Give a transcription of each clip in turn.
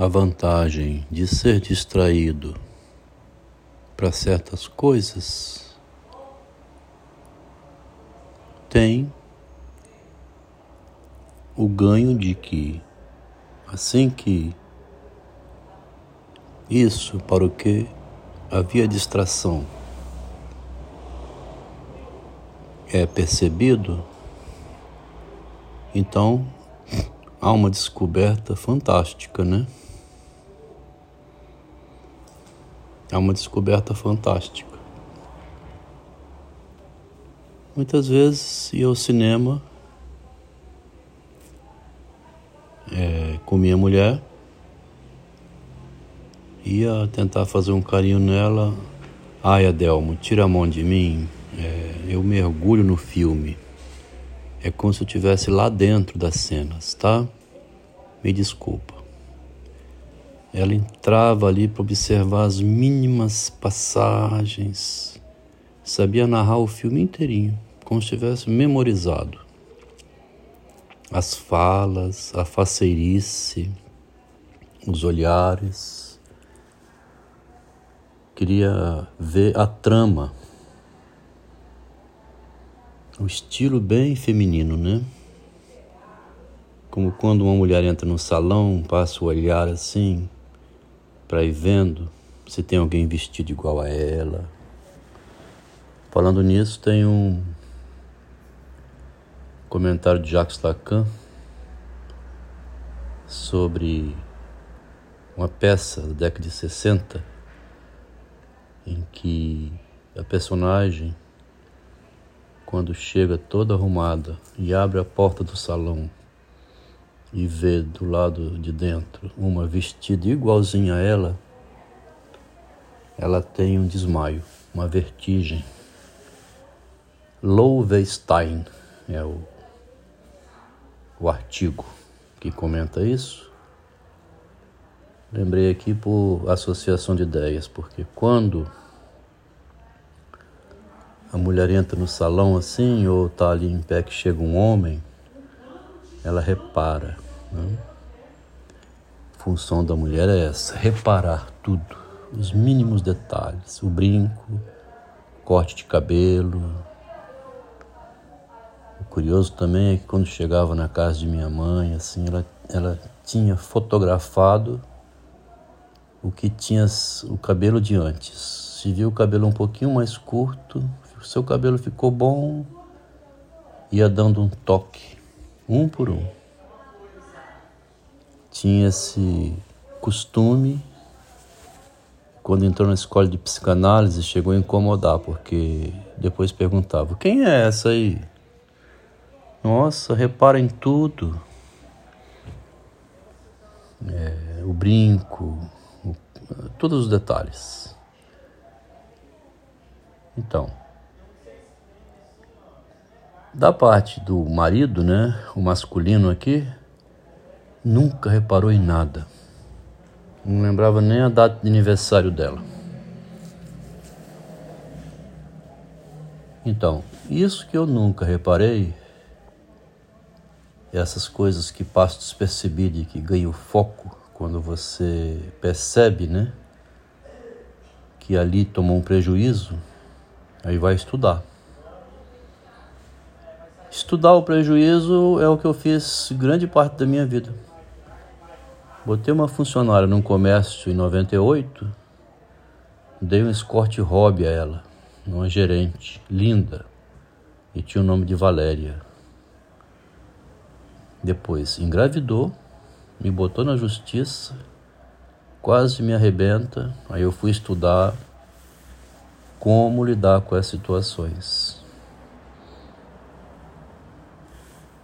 a vantagem de ser distraído para certas coisas, tem o ganho de que assim que isso para o que havia distração. É percebido, então há uma descoberta fantástica, né? Há uma descoberta fantástica. Muitas vezes ia ao cinema é, com minha mulher, ia tentar fazer um carinho nela. Ai, Adelmo, tira a mão de mim, é, eu mergulho no filme. É como se eu estivesse lá dentro das cenas, tá? Me desculpa. Ela entrava ali para observar as mínimas passagens, sabia narrar o filme inteirinho, como se tivesse memorizado. As falas, a faceirice, os olhares. Queria ver a trama o estilo bem feminino, né? Como quando uma mulher entra no salão, passa o olhar assim, para ir vendo se tem alguém vestido igual a ela. Falando nisso, tem um comentário de Jacques Lacan sobre uma peça da década de 60 em que a personagem quando chega toda arrumada e abre a porta do salão e vê do lado de dentro uma vestida igualzinha a ela, ela tem um desmaio, uma vertigem. Lowenstein é o, o artigo que comenta isso. Lembrei aqui por associação de ideias, porque quando a mulher entra no salão assim, ou tá ali em pé que chega um homem, ela repara. Né? Função da mulher é essa, reparar tudo, os mínimos detalhes, o brinco, corte de cabelo. O curioso também é que quando chegava na casa de minha mãe, assim, ela, ela tinha fotografado o que tinha o cabelo de antes. Se viu o cabelo um pouquinho mais curto, seu cabelo ficou bom, ia dando um toque, um por um. Tinha esse costume, quando entrou na escola de psicanálise, chegou a incomodar, porque depois perguntava: quem é essa aí? Nossa, repara em tudo. É, o brinco, o, todos os detalhes. Então, da parte do marido, né, o masculino aqui, nunca reparou em nada. Não lembrava nem a data de aniversário dela. Então, isso que eu nunca reparei, essas coisas que passam despercebidas e que ganham foco quando você percebe, né, que ali tomou um prejuízo, aí vai estudar. Estudar o prejuízo é o que eu fiz grande parte da minha vida. Botei uma funcionária num comércio em 98, dei um escorte hobby a ela, uma gerente, linda, e tinha o nome de Valéria. Depois engravidou, me botou na justiça, quase me arrebenta, aí eu fui estudar como lidar com as situações.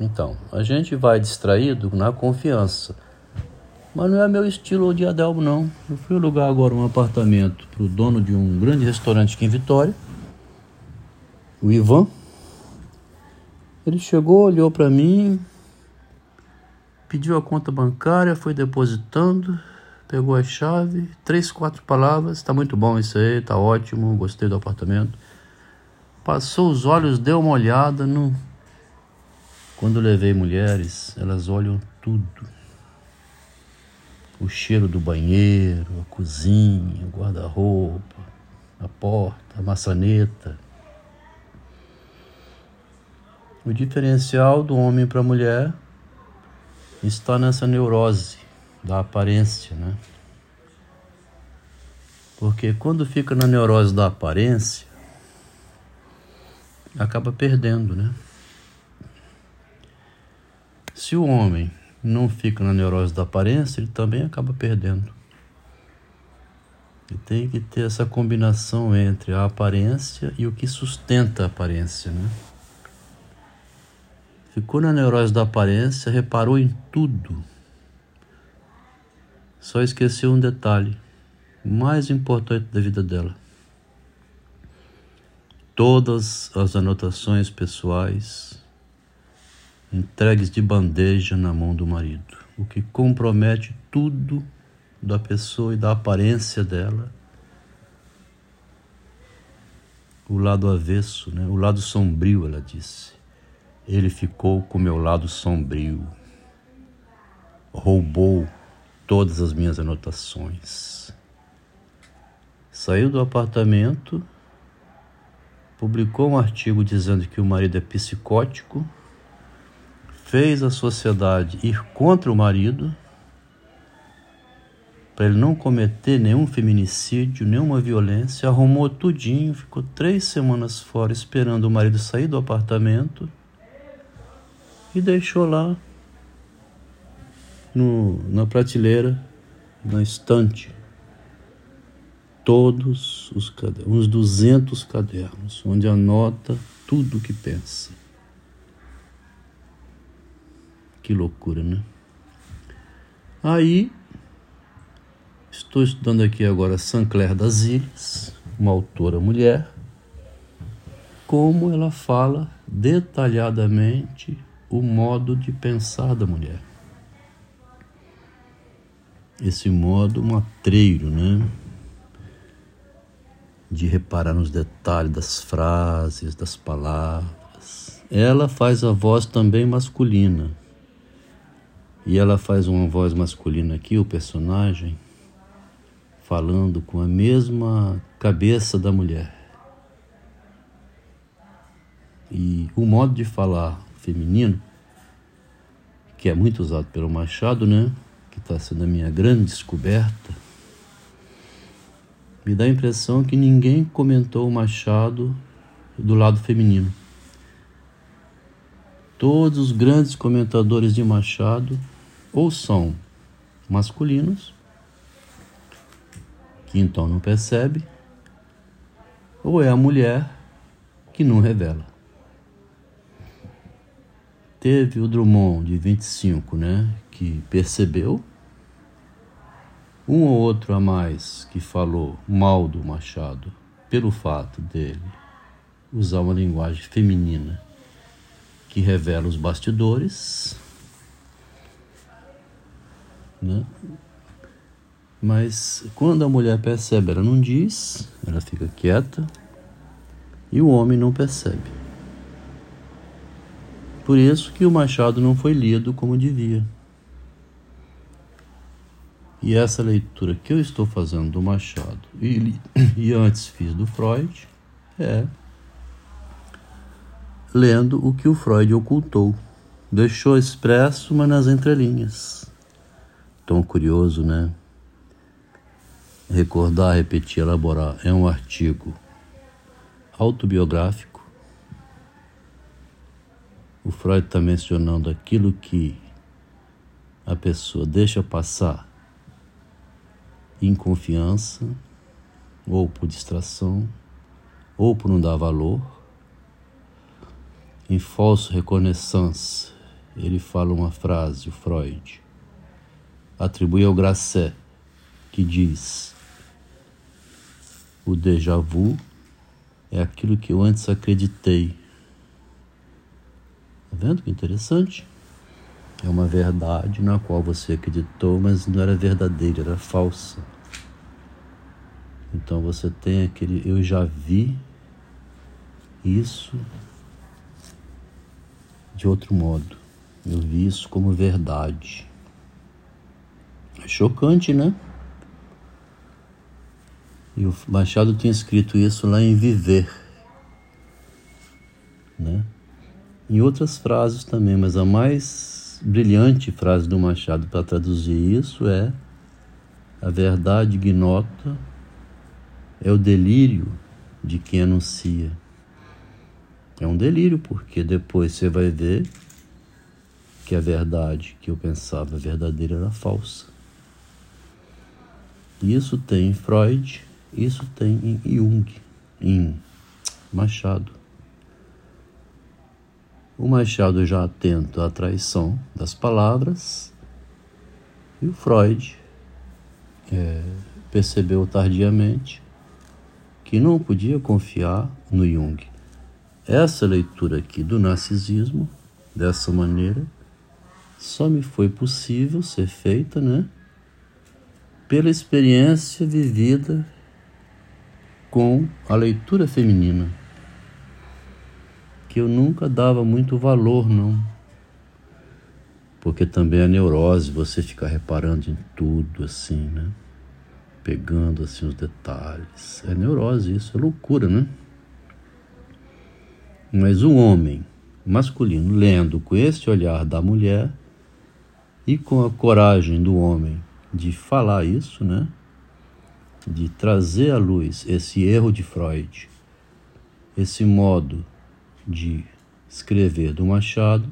Então, a gente vai distraído na confiança. Mas não é meu estilo de Adelmo, não. Eu fui alugar agora um apartamento para o dono de um grande restaurante aqui em Vitória, o Ivan. Ele chegou, olhou para mim, pediu a conta bancária, foi depositando, pegou a chave, três, quatro palavras. Está muito bom isso aí, está ótimo, gostei do apartamento. Passou os olhos, deu uma olhada, não quando levei mulheres, elas olham tudo. O cheiro do banheiro, a cozinha, o guarda-roupa, a porta, a maçaneta. O diferencial do homem para a mulher está nessa neurose da aparência, né? Porque quando fica na neurose da aparência, acaba perdendo, né? Se o homem não fica na neurose da aparência, ele também acaba perdendo. E tem que ter essa combinação entre a aparência e o que sustenta a aparência, né? Ficou na neurose da aparência, reparou em tudo. Só esqueceu um detalhe, mais importante da vida dela. Todas as anotações pessoais entregues de bandeja na mão do marido, o que compromete tudo da pessoa e da aparência dela. O lado avesso, né? o lado sombrio, ela disse. Ele ficou com meu lado sombrio, roubou todas as minhas anotações. Saiu do apartamento, publicou um artigo dizendo que o marido é psicótico, fez a sociedade ir contra o marido para ele não cometer nenhum feminicídio, nenhuma violência, arrumou tudinho, ficou três semanas fora esperando o marido sair do apartamento e deixou lá no, na prateleira, na estante, todos os cadernos, uns 200 cadernos, onde anota tudo o que pensa. Que loucura, né? Aí, estou estudando aqui agora Sancler das Ilhas, uma autora mulher, como ela fala detalhadamente o modo de pensar da mulher. Esse modo matreiro, né? De reparar nos detalhes das frases, das palavras. Ela faz a voz também masculina. E ela faz uma voz masculina aqui, o personagem, falando com a mesma cabeça da mulher. E o modo de falar feminino, que é muito usado pelo Machado, né? Que está sendo a minha grande descoberta. Me dá a impressão que ninguém comentou o Machado do lado feminino. Todos os grandes comentadores de Machado ou são masculinos, que então não percebe, ou é a mulher que não revela. Teve o Drummond de 25, né, que percebeu. Um ou outro a mais que falou mal do Machado pelo fato dele usar uma linguagem feminina que revela os bastidores, né? Mas quando a mulher percebe, ela não diz, ela fica quieta, e o homem não percebe. Por isso que o Machado não foi lido como devia. E essa leitura que eu estou fazendo do Machado e, e antes fiz do Freud é lendo o que o Freud ocultou. Deixou expresso, mas nas entrelinhas. Tão curioso, né? Recordar, repetir, elaborar é um artigo autobiográfico o Freud está mencionando aquilo que a pessoa deixa passar em confiança, ou por distração, ou por não dar valor. Em falso reconnaissance, ele fala uma frase, o Freud, atribui ao Grasset, que diz: O déjà vu é aquilo que eu antes acreditei Tá vendo que interessante? É uma verdade na qual você acreditou, mas não era verdadeira, era falsa. Então você tem aquele eu já vi isso de outro modo. Eu vi isso como verdade. Chocante, né? E o Machado tinha escrito isso lá em Viver, né? Em outras frases também, mas a mais brilhante frase do Machado para traduzir isso é: a verdade ignota é o delírio de quem anuncia. É um delírio, porque depois você vai ver que a verdade que eu pensava verdadeira era falsa. Isso tem em Freud, isso tem em Jung, em Machado. O Machado já atento à traição das palavras e o Freud é, percebeu tardiamente que não podia confiar no Jung. Essa leitura aqui do narcisismo, dessa maneira, só me foi possível ser feita, né? Pela experiência vivida com a leitura feminina, que eu nunca dava muito valor, não. Porque também a neurose, você ficar reparando em tudo assim, né? Pegando assim os detalhes. É neurose isso, é loucura, né? Mas o homem masculino lendo com este olhar da mulher e com a coragem do homem de falar isso, né? De trazer à luz esse erro de Freud, esse modo de escrever do Machado,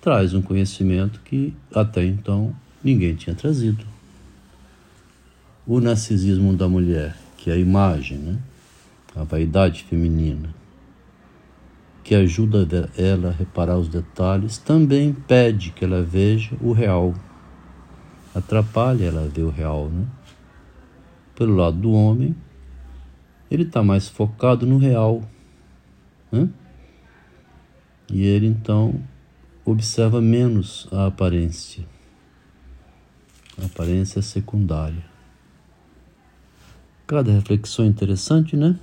traz um conhecimento que até então ninguém tinha trazido. O narcisismo da mulher, que é a imagem, né? a vaidade feminina, que ajuda ela a reparar os detalhes, também impede que ela veja o real. Atrapalha ela ver o real, né? Pelo lado do homem, ele está mais focado no real. Né? E ele então observa menos a aparência. A aparência é secundária. Cada reflexão interessante, né?